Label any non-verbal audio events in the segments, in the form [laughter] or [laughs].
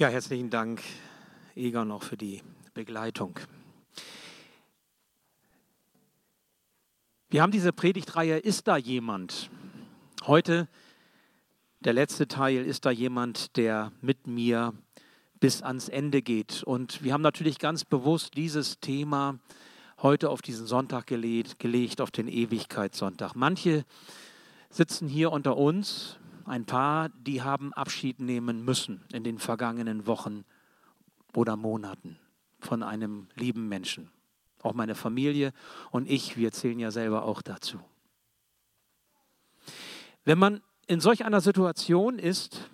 Ja, herzlichen Dank, Egon, noch für die Begleitung. Wir haben diese Predigtreihe Ist da jemand? Heute der letzte Teil, ist da jemand, der mit mir bis ans Ende geht? Und wir haben natürlich ganz bewusst dieses Thema heute auf diesen Sonntag gelegt, gelegt auf den Ewigkeitssonntag. Manche sitzen hier unter uns ein paar, die haben Abschied nehmen müssen in den vergangenen Wochen oder Monaten von einem lieben Menschen. Auch meine Familie und ich, wir zählen ja selber auch dazu. Wenn man in solch einer Situation ist,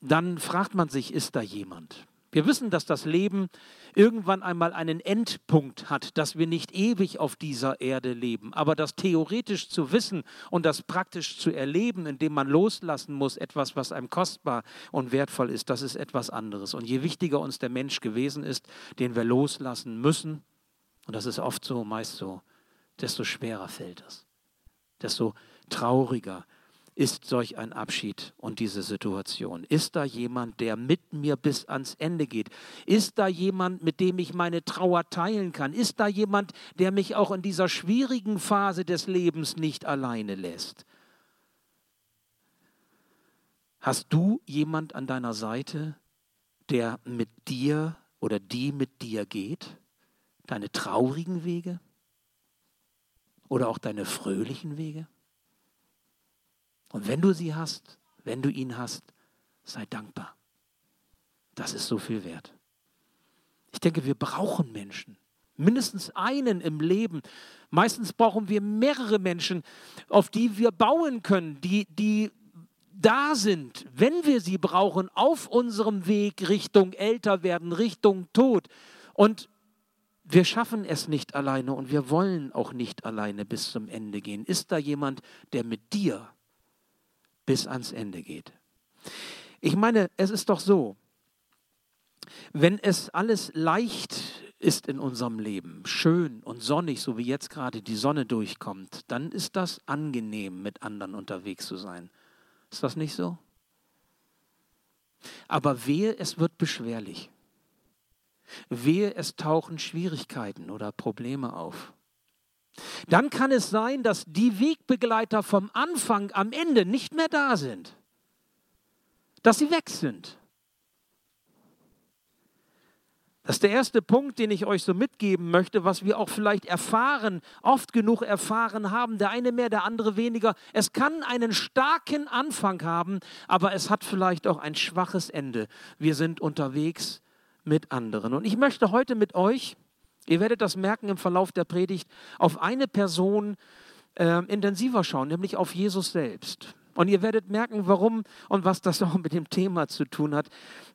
dann fragt man sich, ist da jemand? Wir wissen, dass das Leben irgendwann einmal einen Endpunkt hat, dass wir nicht ewig auf dieser Erde leben. Aber das theoretisch zu wissen und das praktisch zu erleben, indem man loslassen muss, etwas, was einem kostbar und wertvoll ist, das ist etwas anderes. Und je wichtiger uns der Mensch gewesen ist, den wir loslassen müssen, und das ist oft so, meist so, desto schwerer fällt es, desto trauriger ist solch ein Abschied und diese Situation? Ist da jemand, der mit mir bis ans Ende geht? Ist da jemand, mit dem ich meine Trauer teilen kann? Ist da jemand, der mich auch in dieser schwierigen Phase des Lebens nicht alleine lässt? Hast du jemand an deiner Seite, der mit dir oder die mit dir geht? Deine traurigen Wege? Oder auch deine fröhlichen Wege? Und wenn du sie hast, wenn du ihn hast, sei dankbar. Das ist so viel wert. Ich denke, wir brauchen Menschen. Mindestens einen im Leben. Meistens brauchen wir mehrere Menschen, auf die wir bauen können, die, die da sind, wenn wir sie brauchen, auf unserem Weg Richtung älter werden, Richtung Tod. Und wir schaffen es nicht alleine und wir wollen auch nicht alleine bis zum Ende gehen. Ist da jemand, der mit dir bis ans Ende geht. Ich meine, es ist doch so, wenn es alles leicht ist in unserem Leben, schön und sonnig, so wie jetzt gerade die Sonne durchkommt, dann ist das angenehm, mit anderen unterwegs zu sein. Ist das nicht so? Aber wehe, es wird beschwerlich. Wehe, es tauchen Schwierigkeiten oder Probleme auf. Dann kann es sein, dass die Wegbegleiter vom Anfang am Ende nicht mehr da sind. Dass sie weg sind. Das ist der erste Punkt, den ich euch so mitgeben möchte, was wir auch vielleicht erfahren, oft genug erfahren haben, der eine mehr, der andere weniger. Es kann einen starken Anfang haben, aber es hat vielleicht auch ein schwaches Ende. Wir sind unterwegs mit anderen. Und ich möchte heute mit euch Ihr werdet das merken im Verlauf der Predigt, auf eine Person äh, intensiver schauen, nämlich auf Jesus selbst. Und ihr werdet merken, warum und was das [laughs] auch mit dem Thema zu tun hat.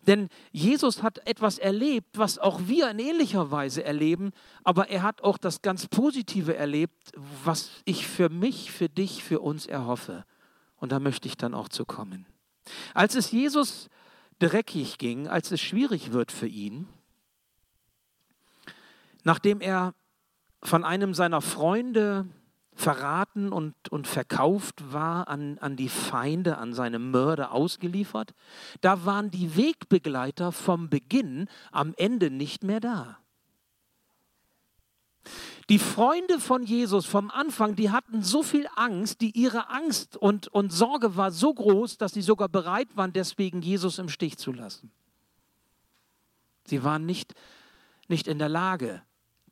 Denn Jesus hat etwas erlebt, was auch wir in ähnlicher Weise erleben, aber er hat auch das ganz Positive erlebt, was ich für mich, für dich, für uns erhoffe. Und da möchte ich dann auch zu kommen. Als es Jesus dreckig ging, als es schwierig wird für ihn, nachdem er von einem seiner Freunde verraten und, und verkauft war an, an die Feinde, an seine Mörder ausgeliefert, da waren die Wegbegleiter vom Beginn am Ende nicht mehr da. Die Freunde von Jesus vom Anfang, die hatten so viel Angst, die ihre Angst und, und Sorge war so groß, dass sie sogar bereit waren, deswegen Jesus im Stich zu lassen. Sie waren nicht, nicht in der Lage,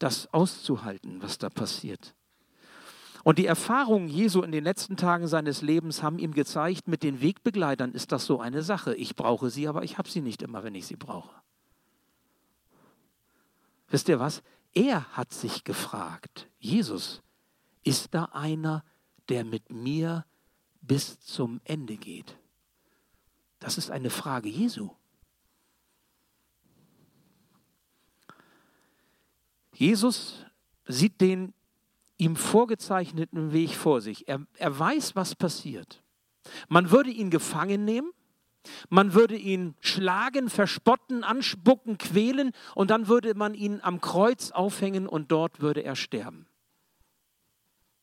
das auszuhalten, was da passiert. Und die Erfahrungen Jesu in den letzten Tagen seines Lebens haben ihm gezeigt, mit den Wegbegleitern ist das so eine Sache. Ich brauche sie, aber ich habe sie nicht immer, wenn ich sie brauche. Wisst ihr was? Er hat sich gefragt, Jesus, ist da einer, der mit mir bis zum Ende geht? Das ist eine Frage Jesu. Jesus sieht den ihm vorgezeichneten Weg vor sich. Er, er weiß, was passiert. Man würde ihn gefangen nehmen, man würde ihn schlagen, verspotten, anspucken, quälen und dann würde man ihn am Kreuz aufhängen und dort würde er sterben.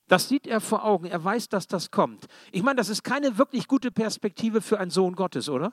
Das sieht er vor Augen. Er weiß, dass das kommt. Ich meine, das ist keine wirklich gute Perspektive für einen Sohn Gottes, oder?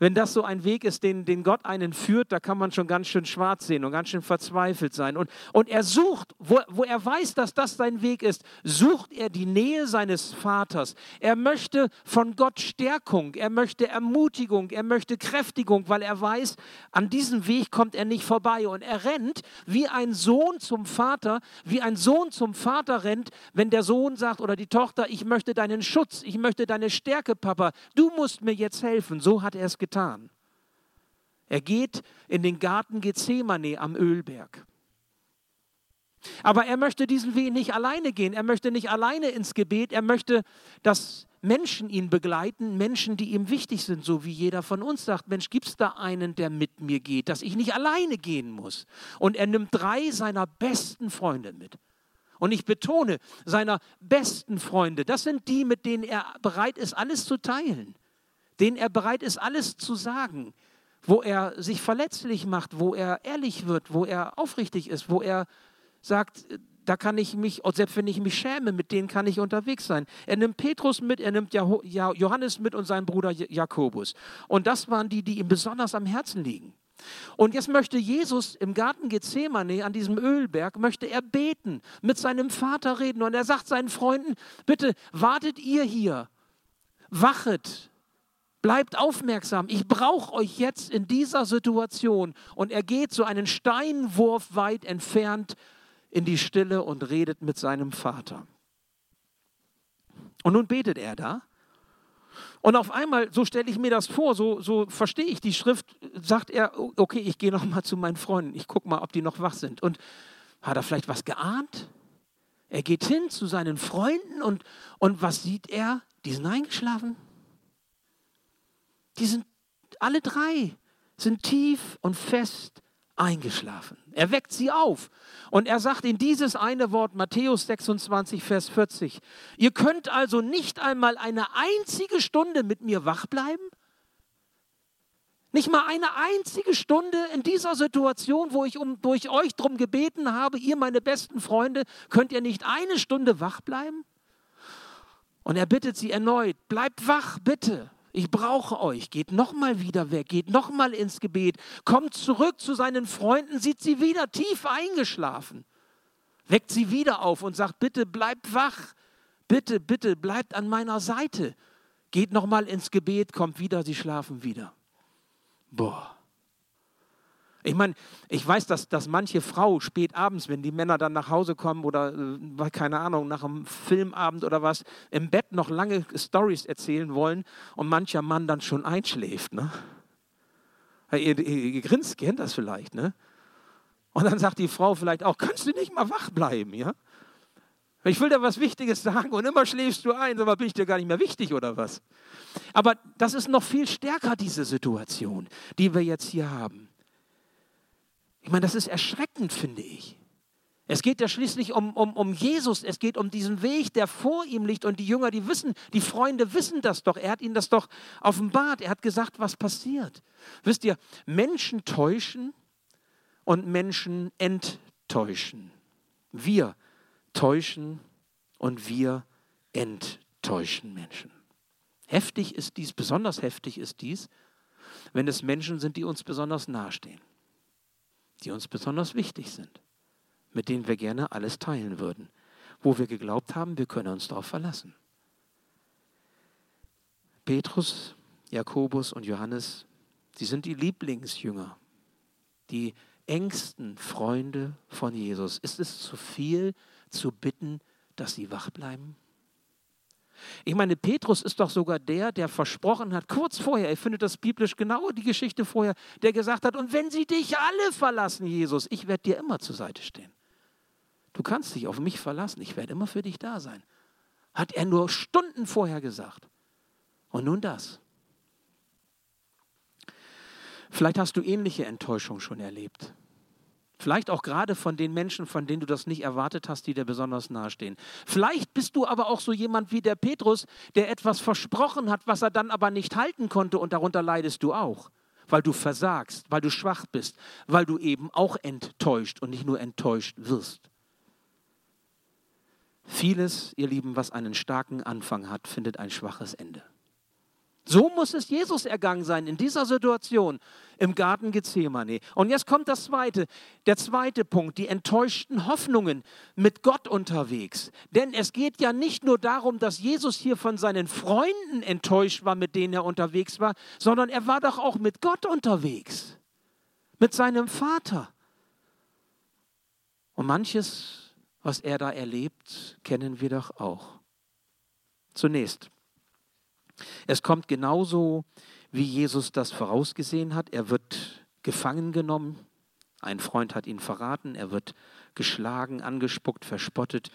Wenn das so ein Weg ist, den, den Gott einen führt, da kann man schon ganz schön schwarz sehen und ganz schön verzweifelt sein. Und, und er sucht, wo, wo er weiß, dass das sein Weg ist, sucht er die Nähe seines Vaters. Er möchte von Gott Stärkung, er möchte Ermutigung, er möchte Kräftigung, weil er weiß, an diesem Weg kommt er nicht vorbei. Und er rennt wie ein Sohn zum Vater, wie ein Sohn zum Vater rennt, wenn der Sohn sagt oder die Tochter, ich möchte deinen Schutz, ich möchte deine Stärke, Papa, du musst mir jetzt helfen. So hat er es getan getan. Er geht in den Garten Gethsemane am Ölberg. Aber er möchte diesen Weg nicht alleine gehen. Er möchte nicht alleine ins Gebet. Er möchte, dass Menschen ihn begleiten, Menschen, die ihm wichtig sind, so wie jeder von uns sagt, Mensch, gibt es da einen, der mit mir geht, dass ich nicht alleine gehen muss. Und er nimmt drei seiner besten Freunde mit. Und ich betone, seiner besten Freunde, das sind die, mit denen er bereit ist, alles zu teilen denen er bereit ist, alles zu sagen, wo er sich verletzlich macht, wo er ehrlich wird, wo er aufrichtig ist, wo er sagt, da kann ich mich, selbst wenn ich mich schäme, mit denen kann ich unterwegs sein. Er nimmt Petrus mit, er nimmt Johannes mit und seinen Bruder Jakobus. Und das waren die, die ihm besonders am Herzen liegen. Und jetzt möchte Jesus im Garten Gethsemane an diesem Ölberg, möchte er beten, mit seinem Vater reden. Und er sagt seinen Freunden, bitte wartet ihr hier, wachet, Bleibt aufmerksam. Ich brauche euch jetzt in dieser Situation. Und er geht so einen Steinwurf weit entfernt in die Stille und redet mit seinem Vater. Und nun betet er da. Und auf einmal, so stelle ich mir das vor, so, so verstehe ich die Schrift, sagt er, okay, ich gehe noch mal zu meinen Freunden, ich gucke mal, ob die noch wach sind. Und hat er vielleicht was geahnt? Er geht hin zu seinen Freunden und, und was sieht er? Die sind eingeschlafen. Die sind alle drei sind tief und fest eingeschlafen. Er weckt sie auf und er sagt in dieses eine Wort Matthäus 26 Vers 40, ihr könnt also nicht einmal eine einzige Stunde mit mir wach bleiben? Nicht mal eine einzige Stunde in dieser Situation, wo ich um, durch euch darum gebeten habe, ihr meine besten Freunde, könnt ihr nicht eine Stunde wach bleiben? Und er bittet sie erneut, bleibt wach, bitte. Ich brauche euch. Geht nochmal wieder weg, geht nochmal ins Gebet, kommt zurück zu seinen Freunden, sieht sie wieder tief eingeschlafen, weckt sie wieder auf und sagt, bitte bleibt wach, bitte, bitte bleibt an meiner Seite. Geht nochmal ins Gebet, kommt wieder, sie schlafen wieder. Boah. Ich meine, ich weiß, dass, dass manche Frau spät abends, wenn die Männer dann nach Hause kommen oder, äh, keine Ahnung, nach einem Filmabend oder was, im Bett noch lange Stories erzählen wollen und mancher Mann dann schon einschläft. Ne? Ihr, ihr, ihr grinst, kennt das vielleicht. Ne? Und dann sagt die Frau vielleicht auch, kannst du nicht mal wach bleiben? Ja? Ich will dir was Wichtiges sagen und immer schläfst du ein, aber bin ich dir gar nicht mehr wichtig oder was? Aber das ist noch viel stärker, diese Situation, die wir jetzt hier haben. Ich meine, das ist erschreckend, finde ich. Es geht ja schließlich um, um, um Jesus, es geht um diesen Weg, der vor ihm liegt. Und die Jünger, die wissen, die Freunde wissen das doch. Er hat ihnen das doch offenbart. Er hat gesagt, was passiert. Wisst ihr, Menschen täuschen und Menschen enttäuschen. Wir täuschen und wir enttäuschen Menschen. Heftig ist dies, besonders heftig ist dies, wenn es Menschen sind, die uns besonders nahestehen die uns besonders wichtig sind, mit denen wir gerne alles teilen würden, wo wir geglaubt haben, wir können uns darauf verlassen. Petrus, Jakobus und Johannes, sie sind die Lieblingsjünger, die engsten Freunde von Jesus. Ist es zu viel zu bitten, dass sie wach bleiben? Ich meine, Petrus ist doch sogar der, der versprochen hat, kurz vorher, ich finde das biblisch genau die Geschichte vorher, der gesagt hat, und wenn sie dich alle verlassen, Jesus, ich werde dir immer zur Seite stehen. Du kannst dich auf mich verlassen, ich werde immer für dich da sein. Hat er nur Stunden vorher gesagt. Und nun das. Vielleicht hast du ähnliche Enttäuschungen schon erlebt. Vielleicht auch gerade von den Menschen, von denen du das nicht erwartet hast, die dir besonders nahestehen. Vielleicht bist du aber auch so jemand wie der Petrus, der etwas versprochen hat, was er dann aber nicht halten konnte und darunter leidest du auch, weil du versagst, weil du schwach bist, weil du eben auch enttäuscht und nicht nur enttäuscht wirst. Vieles, ihr Lieben, was einen starken Anfang hat, findet ein schwaches Ende. So muss es Jesus ergangen sein in dieser Situation im Garten Gethsemane. Und jetzt kommt das zweite, der zweite Punkt, die enttäuschten Hoffnungen mit Gott unterwegs. Denn es geht ja nicht nur darum, dass Jesus hier von seinen Freunden enttäuscht war, mit denen er unterwegs war, sondern er war doch auch mit Gott unterwegs, mit seinem Vater. Und manches, was er da erlebt, kennen wir doch auch. Zunächst es kommt genauso, wie Jesus das vorausgesehen hat. Er wird gefangen genommen. Ein Freund hat ihn verraten. Er wird geschlagen, angespuckt, verspottet.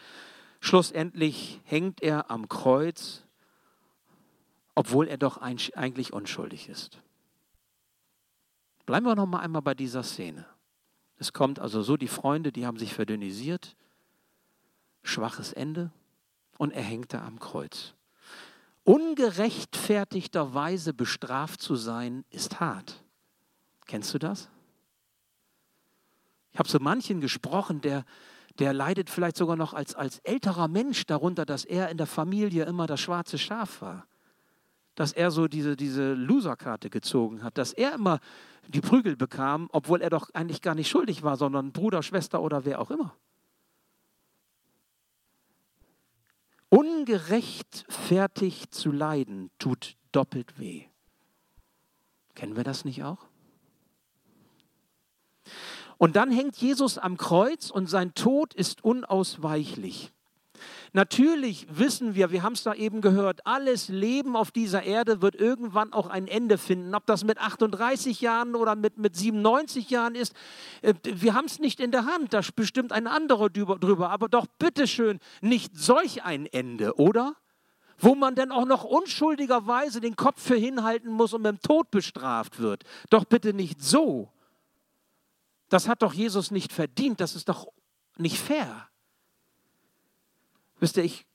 Schlussendlich hängt er am Kreuz, obwohl er doch eigentlich unschuldig ist. Bleiben wir noch mal einmal bei dieser Szene. Es kommt also so, die Freunde, die haben sich verdünnisiert, schwaches Ende und er hängt da am Kreuz ungerechtfertigterweise bestraft zu sein, ist hart. Kennst du das? Ich habe so manchen gesprochen, der, der leidet vielleicht sogar noch als, als älterer Mensch darunter, dass er in der Familie immer das schwarze Schaf war. Dass er so diese, diese Loserkarte gezogen hat, dass er immer die Prügel bekam, obwohl er doch eigentlich gar nicht schuldig war, sondern Bruder, Schwester oder wer auch immer. Ungerechtfertigt zu leiden tut doppelt weh. Kennen wir das nicht auch? Und dann hängt Jesus am Kreuz und sein Tod ist unausweichlich. Natürlich wissen wir, wir haben es da eben gehört, alles Leben auf dieser Erde wird irgendwann auch ein Ende finden. Ob das mit 38 Jahren oder mit, mit 97 Jahren ist, äh, wir haben es nicht in der Hand. Da bestimmt ein anderer drüber. Aber doch bitteschön, nicht solch ein Ende, oder? Wo man dann auch noch unschuldigerweise den Kopf für hinhalten muss und mit dem Tod bestraft wird. Doch bitte nicht so. Das hat doch Jesus nicht verdient. Das ist doch nicht fair. Wisst ihr, ich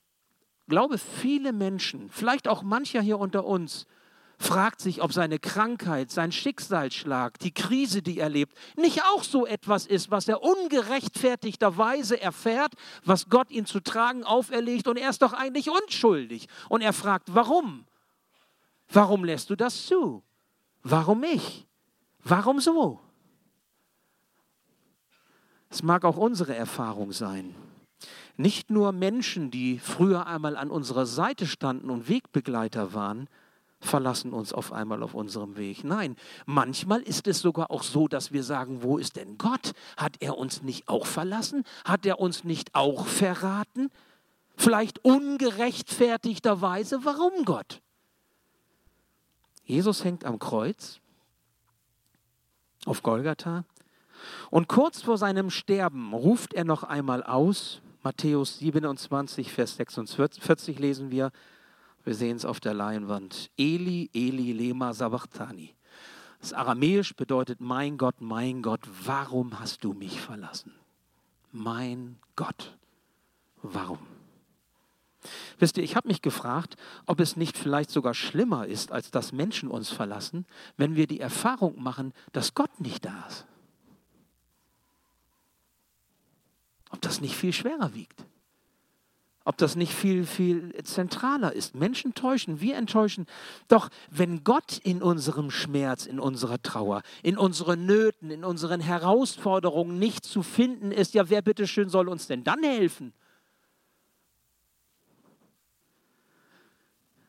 glaube, viele Menschen, vielleicht auch mancher hier unter uns, fragt sich, ob seine Krankheit, sein Schicksalsschlag, die Krise, die er lebt, nicht auch so etwas ist, was er ungerechtfertigterweise erfährt, was Gott ihn zu tragen auferlegt und er ist doch eigentlich unschuldig. Und er fragt, warum? Warum lässt du das zu? Warum ich? Warum so? Es mag auch unsere Erfahrung sein. Nicht nur Menschen, die früher einmal an unserer Seite standen und Wegbegleiter waren, verlassen uns auf einmal auf unserem Weg. Nein, manchmal ist es sogar auch so, dass wir sagen, wo ist denn Gott? Hat er uns nicht auch verlassen? Hat er uns nicht auch verraten? Vielleicht ungerechtfertigterweise. Warum Gott? Jesus hängt am Kreuz auf Golgatha und kurz vor seinem Sterben ruft er noch einmal aus, Matthäus 27, Vers 46 lesen wir, wir sehen es auf der Leinwand, Eli, Eli, lema sabachthani. Das Aramäisch bedeutet, mein Gott, mein Gott, warum hast du mich verlassen? Mein Gott, warum? Wisst ihr, ich habe mich gefragt, ob es nicht vielleicht sogar schlimmer ist, als dass Menschen uns verlassen, wenn wir die Erfahrung machen, dass Gott nicht da ist. Ob das nicht viel schwerer wiegt. Ob das nicht viel, viel zentraler ist. Menschen täuschen, wir enttäuschen. Doch wenn Gott in unserem Schmerz, in unserer Trauer, in unseren Nöten, in unseren Herausforderungen nicht zu finden ist, ja, wer bitteschön soll uns denn dann helfen?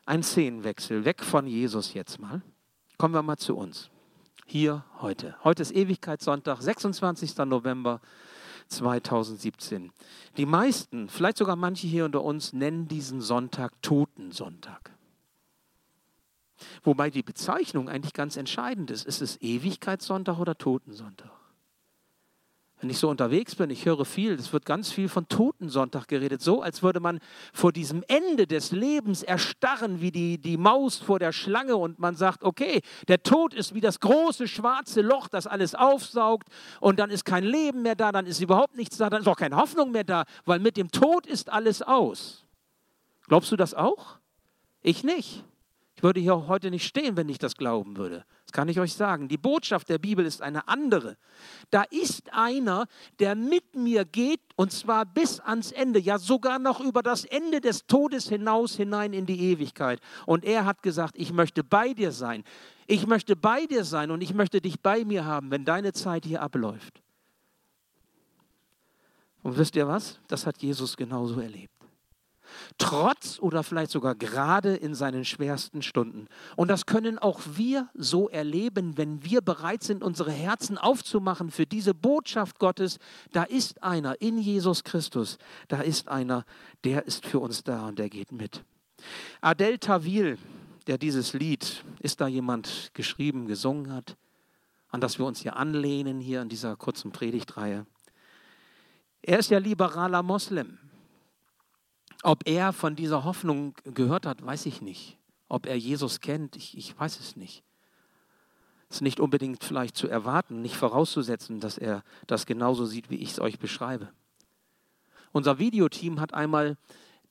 Ein Szenenwechsel, weg von Jesus jetzt mal. Kommen wir mal zu uns. Hier heute. Heute ist Ewigkeitssonntag, 26. November 2017. Die meisten, vielleicht sogar manche hier unter uns, nennen diesen Sonntag Totensonntag. Wobei die Bezeichnung eigentlich ganz entscheidend ist. Ist es Ewigkeitssonntag oder Totensonntag? Wenn ich so unterwegs bin, ich höre viel, es wird ganz viel von Totensonntag geredet, so als würde man vor diesem Ende des Lebens erstarren wie die, die Maus vor der Schlange und man sagt, okay, der Tod ist wie das große schwarze Loch, das alles aufsaugt und dann ist kein Leben mehr da, dann ist überhaupt nichts da, dann ist auch keine Hoffnung mehr da, weil mit dem Tod ist alles aus. Glaubst du das auch? Ich nicht. Würde hier heute nicht stehen, wenn ich das glauben würde. Das kann ich euch sagen. Die Botschaft der Bibel ist eine andere. Da ist einer, der mit mir geht und zwar bis ans Ende, ja sogar noch über das Ende des Todes hinaus hinein in die Ewigkeit. Und er hat gesagt, ich möchte bei dir sein. Ich möchte bei dir sein und ich möchte dich bei mir haben, wenn deine Zeit hier abläuft. Und wisst ihr was? Das hat Jesus genauso erlebt trotz oder vielleicht sogar gerade in seinen schwersten Stunden. Und das können auch wir so erleben, wenn wir bereit sind, unsere Herzen aufzumachen für diese Botschaft Gottes. Da ist einer in Jesus Christus, da ist einer, der ist für uns da und der geht mit. Adel Tawil, der dieses Lied, ist da jemand geschrieben, gesungen hat, an das wir uns hier anlehnen, hier in dieser kurzen Predigtreihe. Er ist ja liberaler Moslem. Ob er von dieser Hoffnung gehört hat, weiß ich nicht. Ob er Jesus kennt, ich, ich weiß es nicht. Es ist nicht unbedingt vielleicht zu erwarten, nicht vorauszusetzen, dass er das genauso sieht, wie ich es euch beschreibe. Unser Videoteam hat einmal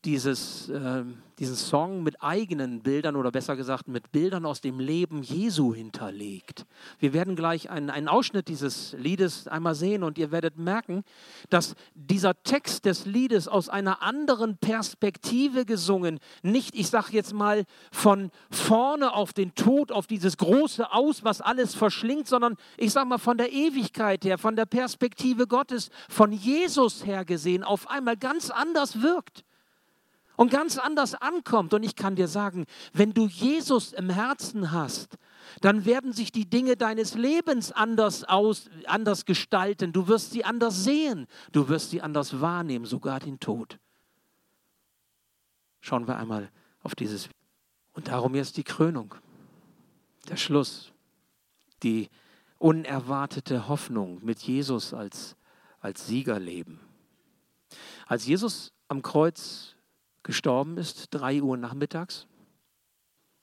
dieses, äh, diesen Song mit eigenen Bildern oder besser gesagt mit Bildern aus dem Leben Jesu hinterlegt. Wir werden gleich einen, einen Ausschnitt dieses Liedes einmal sehen und ihr werdet merken, dass dieser Text des Liedes aus einer anderen Perspektive gesungen, nicht, ich sage jetzt mal, von vorne auf den Tod, auf dieses große Aus, was alles verschlingt, sondern ich sage mal von der Ewigkeit her, von der Perspektive Gottes, von Jesus her gesehen, auf einmal ganz anders wirkt und ganz anders ankommt. Und ich kann dir sagen, wenn du Jesus im Herzen hast, dann werden sich die Dinge deines Lebens anders, aus, anders gestalten. Du wirst sie anders sehen. Du wirst sie anders wahrnehmen, sogar den Tod. Schauen wir einmal auf dieses. Und darum jetzt die Krönung, der Schluss, die unerwartete Hoffnung mit Jesus als, als Siegerleben. Als Jesus am Kreuz gestorben ist, drei Uhr nachmittags.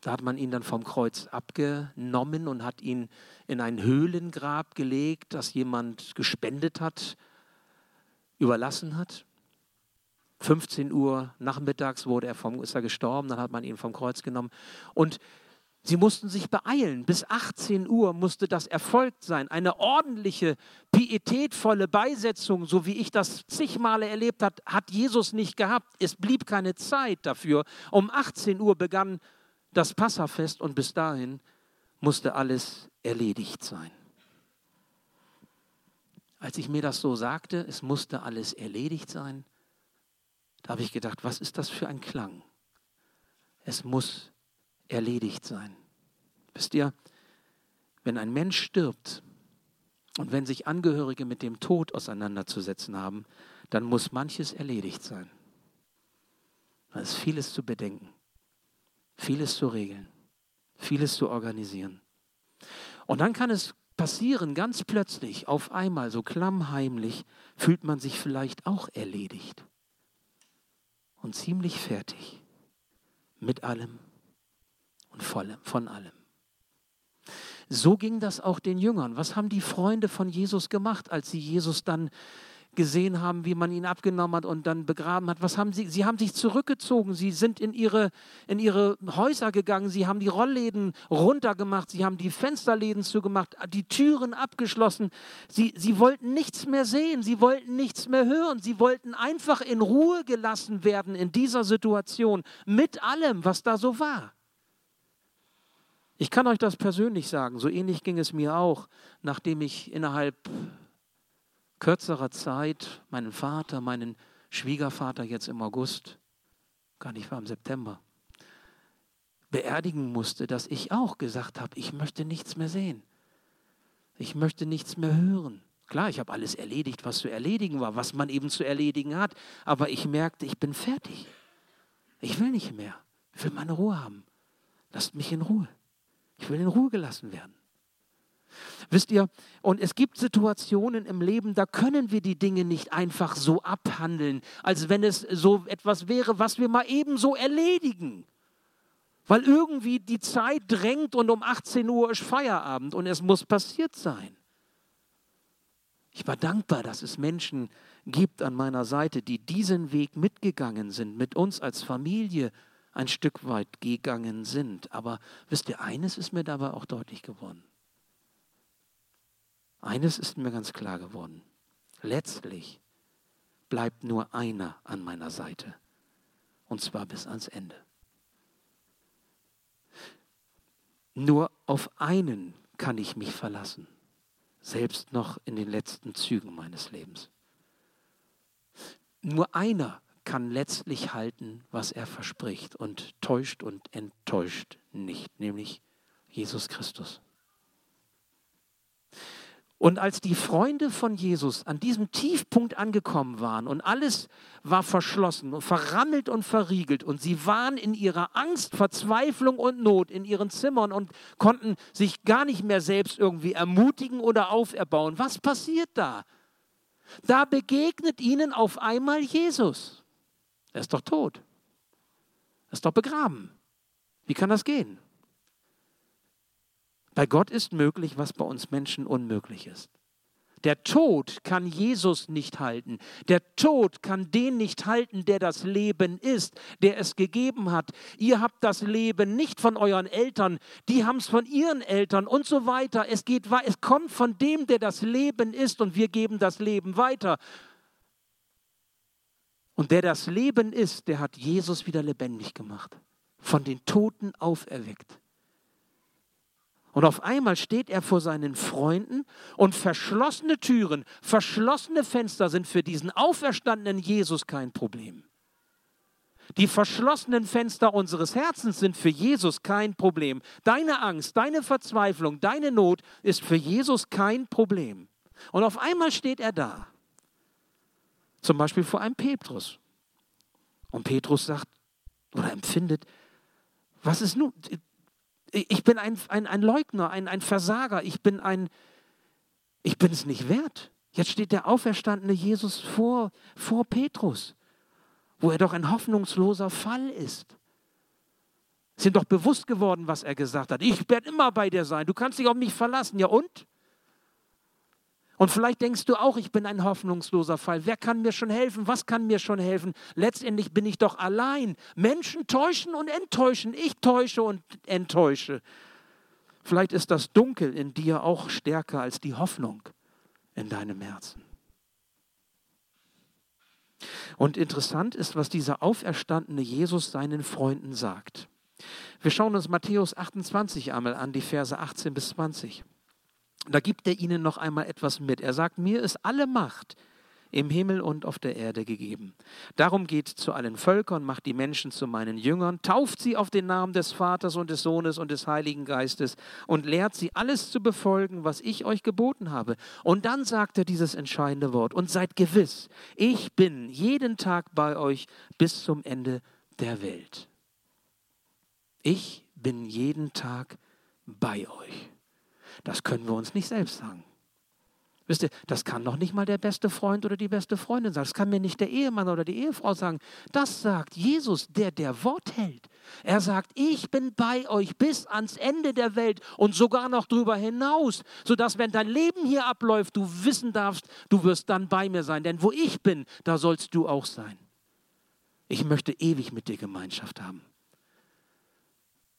Da hat man ihn dann vom Kreuz abgenommen und hat ihn in ein Höhlengrab gelegt, das jemand gespendet hat, überlassen hat. 15 Uhr nachmittags wurde er vom, ist er gestorben, dann hat man ihn vom Kreuz genommen. Und Sie mussten sich beeilen. Bis 18 Uhr musste das erfolgt sein. Eine ordentliche, pietätvolle Beisetzung, so wie ich das zig Male erlebt habe, hat Jesus nicht gehabt. Es blieb keine Zeit dafür. Um 18 Uhr begann das Passafest und bis dahin musste alles erledigt sein. Als ich mir das so sagte, es musste alles erledigt sein, da habe ich gedacht, was ist das für ein Klang? Es muss erledigt sein. Wisst ihr, wenn ein Mensch stirbt und wenn sich Angehörige mit dem Tod auseinanderzusetzen haben, dann muss manches erledigt sein. Da ist vieles zu bedenken, vieles zu regeln, vieles zu organisieren. Und dann kann es passieren, ganz plötzlich, auf einmal, so klammheimlich, fühlt man sich vielleicht auch erledigt und ziemlich fertig mit allem und von allem. So ging das auch den Jüngern. Was haben die Freunde von Jesus gemacht, als sie Jesus dann gesehen haben, wie man ihn abgenommen hat und dann begraben hat. Was haben sie? Sie haben sich zurückgezogen. Sie sind in ihre, in ihre Häuser gegangen. Sie haben die Rollläden runtergemacht. Sie haben die Fensterläden zugemacht, die Türen abgeschlossen. Sie, sie wollten nichts mehr sehen. Sie wollten nichts mehr hören. Sie wollten einfach in Ruhe gelassen werden in dieser Situation mit allem, was da so war. Ich kann euch das persönlich sagen, so ähnlich ging es mir auch, nachdem ich innerhalb kürzerer Zeit meinen Vater, meinen Schwiegervater jetzt im August, gar nicht war im September, beerdigen musste, dass ich auch gesagt habe, ich möchte nichts mehr sehen. Ich möchte nichts mehr hören. Klar, ich habe alles erledigt, was zu erledigen war, was man eben zu erledigen hat, aber ich merkte, ich bin fertig. Ich will nicht mehr. Ich will meine Ruhe haben. Lasst mich in Ruhe. Ich will in Ruhe gelassen werden. Wisst ihr, und es gibt Situationen im Leben, da können wir die Dinge nicht einfach so abhandeln, als wenn es so etwas wäre, was wir mal ebenso erledigen. Weil irgendwie die Zeit drängt und um 18 Uhr ist Feierabend und es muss passiert sein. Ich war dankbar, dass es Menschen gibt an meiner Seite, die diesen Weg mitgegangen sind, mit uns als Familie ein Stück weit gegangen sind. Aber wisst ihr, eines ist mir dabei auch deutlich geworden. Eines ist mir ganz klar geworden. Letztlich bleibt nur einer an meiner Seite. Und zwar bis ans Ende. Nur auf einen kann ich mich verlassen, selbst noch in den letzten Zügen meines Lebens. Nur einer kann letztlich halten, was er verspricht und täuscht und enttäuscht nicht, nämlich Jesus Christus. Und als die Freunde von Jesus an diesem Tiefpunkt angekommen waren und alles war verschlossen und verrammelt und verriegelt und sie waren in ihrer Angst, Verzweiflung und Not in ihren Zimmern und konnten sich gar nicht mehr selbst irgendwie ermutigen oder auferbauen, was passiert da? Da begegnet ihnen auf einmal Jesus. Er ist doch tot. Er ist doch begraben. Wie kann das gehen? Bei Gott ist möglich, was bei uns Menschen unmöglich ist. Der Tod kann Jesus nicht halten. Der Tod kann den nicht halten, der das Leben ist, der es gegeben hat. Ihr habt das Leben nicht von euren Eltern, die haben es von ihren Eltern und so weiter. Es geht, es kommt von dem, der das Leben ist und wir geben das Leben weiter. Und der das Leben ist, der hat Jesus wieder lebendig gemacht, von den Toten auferweckt. Und auf einmal steht er vor seinen Freunden und verschlossene Türen, verschlossene Fenster sind für diesen auferstandenen Jesus kein Problem. Die verschlossenen Fenster unseres Herzens sind für Jesus kein Problem. Deine Angst, deine Verzweiflung, deine Not ist für Jesus kein Problem. Und auf einmal steht er da. Zum Beispiel vor einem Petrus. Und Petrus sagt oder empfindet, was ist nun, ich bin ein, ein, ein Leugner, ein, ein Versager, ich bin ein, ich bin es nicht wert. Jetzt steht der auferstandene Jesus vor, vor Petrus, wo er doch ein hoffnungsloser Fall ist. Sind doch bewusst geworden, was er gesagt hat. Ich werde immer bei dir sein. Du kannst dich auf mich verlassen. Ja und? Und vielleicht denkst du auch, ich bin ein hoffnungsloser Fall. Wer kann mir schon helfen? Was kann mir schon helfen? Letztendlich bin ich doch allein. Menschen täuschen und enttäuschen. Ich täusche und enttäusche. Vielleicht ist das Dunkel in dir auch stärker als die Hoffnung in deinem Herzen. Und interessant ist, was dieser auferstandene Jesus seinen Freunden sagt. Wir schauen uns Matthäus 28 einmal an, die Verse 18 bis 20. Da gibt er ihnen noch einmal etwas mit. Er sagt, mir ist alle Macht im Himmel und auf der Erde gegeben. Darum geht zu allen Völkern, macht die Menschen zu meinen Jüngern, tauft sie auf den Namen des Vaters und des Sohnes und des Heiligen Geistes und lehrt sie alles zu befolgen, was ich euch geboten habe. Und dann sagt er dieses entscheidende Wort, und seid gewiss, ich bin jeden Tag bei euch bis zum Ende der Welt. Ich bin jeden Tag bei euch. Das können wir uns nicht selbst sagen. Wisst ihr, das kann doch nicht mal der beste Freund oder die beste Freundin sagen. Das kann mir nicht der Ehemann oder die Ehefrau sagen. Das sagt Jesus, der der Wort hält. Er sagt, ich bin bei euch bis ans Ende der Welt und sogar noch darüber hinaus, sodass, wenn dein Leben hier abläuft, du wissen darfst, du wirst dann bei mir sein. Denn wo ich bin, da sollst du auch sein. Ich möchte ewig mit dir Gemeinschaft haben.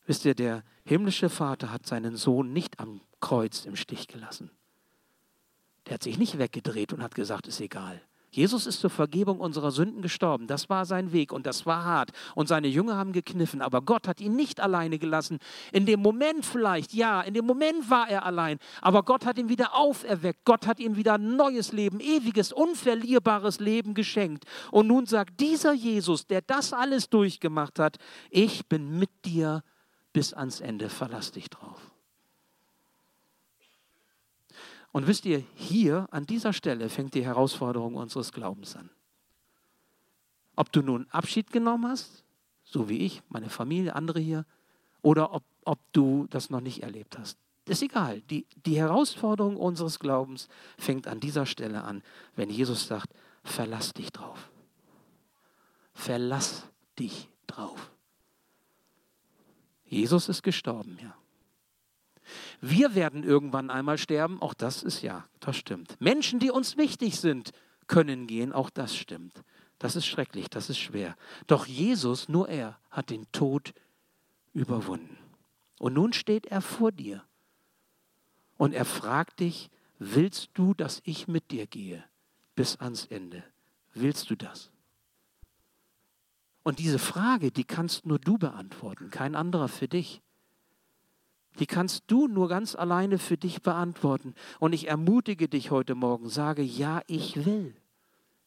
Wisst ihr, der himmlische Vater hat seinen Sohn nicht am Kreuz im Stich gelassen. Der hat sich nicht weggedreht und hat gesagt, ist egal. Jesus ist zur Vergebung unserer Sünden gestorben. Das war sein Weg und das war hart. Und seine Jünger haben gekniffen, aber Gott hat ihn nicht alleine gelassen. In dem Moment vielleicht, ja, in dem Moment war er allein, aber Gott hat ihn wieder auferweckt. Gott hat ihm wieder ein neues Leben, ewiges, unverlierbares Leben geschenkt. Und nun sagt dieser Jesus, der das alles durchgemacht hat, ich bin mit dir bis ans Ende, verlass dich drauf. Und wisst ihr, hier an dieser Stelle fängt die Herausforderung unseres Glaubens an. Ob du nun Abschied genommen hast, so wie ich, meine Familie, andere hier, oder ob, ob du das noch nicht erlebt hast. ist egal. Die, die Herausforderung unseres Glaubens fängt an dieser Stelle an, wenn Jesus sagt, verlass dich drauf. Verlass dich drauf. Jesus ist gestorben, ja. Wir werden irgendwann einmal sterben, auch das ist ja, das stimmt. Menschen, die uns wichtig sind, können gehen, auch das stimmt. Das ist schrecklich, das ist schwer. Doch Jesus, nur er, hat den Tod überwunden. Und nun steht er vor dir. Und er fragt dich, willst du, dass ich mit dir gehe bis ans Ende? Willst du das? Und diese Frage, die kannst nur du beantworten, kein anderer für dich. Die kannst du nur ganz alleine für dich beantworten. Und ich ermutige dich heute Morgen, sage, ja, ich will.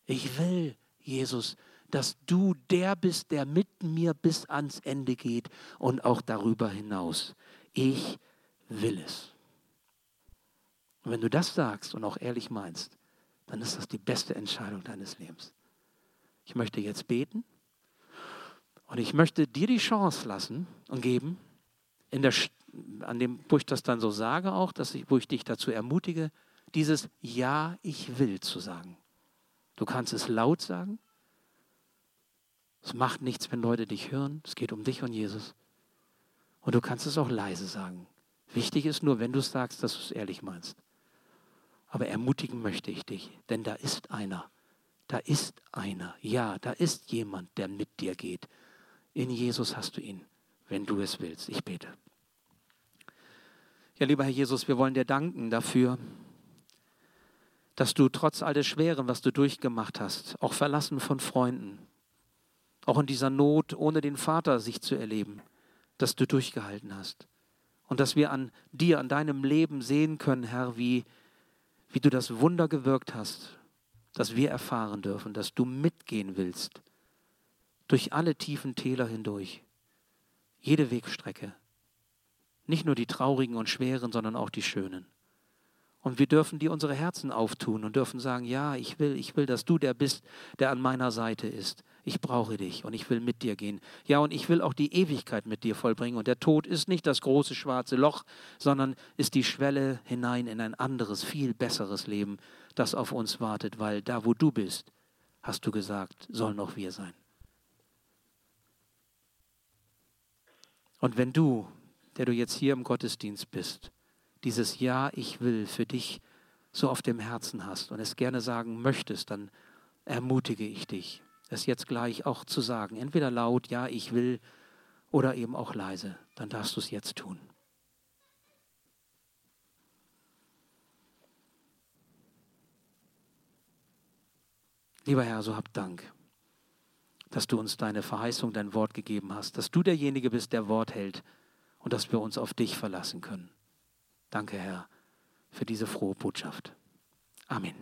Ich will Jesus, dass du der bist, der mit mir bis ans Ende geht und auch darüber hinaus. Ich will es. Und wenn du das sagst und auch ehrlich meinst, dann ist das die beste Entscheidung deines Lebens. Ich möchte jetzt beten und ich möchte dir die Chance lassen und geben, in der, an dem, wo ich das dann so sage auch, dass ich, wo ich dich dazu ermutige, dieses Ja, ich will zu sagen. Du kannst es laut sagen. Es macht nichts, wenn Leute dich hören. Es geht um dich und Jesus. Und du kannst es auch leise sagen. Wichtig ist nur, wenn du es sagst, dass du es ehrlich meinst. Aber ermutigen möchte ich dich, denn da ist einer. Da ist einer. Ja, da ist jemand, der mit dir geht. In Jesus hast du ihn, wenn du es willst. Ich bete. Ja, lieber Herr Jesus, wir wollen dir danken dafür, dass du trotz all des Schweren, was du durchgemacht hast, auch verlassen von Freunden, auch in dieser Not, ohne den Vater sich zu erleben, dass du durchgehalten hast. Und dass wir an dir, an deinem Leben sehen können, Herr, wie, wie du das Wunder gewirkt hast, dass wir erfahren dürfen, dass du mitgehen willst, durch alle tiefen Täler hindurch, jede Wegstrecke, nicht nur die traurigen und schweren, sondern auch die schönen. Und wir dürfen dir unsere Herzen auftun und dürfen sagen, ja, ich will, ich will, dass du der bist, der an meiner Seite ist. Ich brauche dich und ich will mit dir gehen. Ja, und ich will auch die Ewigkeit mit dir vollbringen. Und der Tod ist nicht das große schwarze Loch, sondern ist die Schwelle hinein in ein anderes, viel besseres Leben, das auf uns wartet, weil da, wo du bist, hast du gesagt, sollen auch wir sein. Und wenn du, der du jetzt hier im Gottesdienst bist, dieses Ja, ich will für dich so auf dem Herzen hast und es gerne sagen möchtest, dann ermutige ich dich, es jetzt gleich auch zu sagen. Entweder laut, ja, ich will, oder eben auch leise. Dann darfst du es jetzt tun. Lieber Herr, so hab Dank, dass du uns deine Verheißung, dein Wort gegeben hast, dass du derjenige bist, der Wort hält und dass wir uns auf dich verlassen können. Danke, Herr, für diese frohe Botschaft. Amen.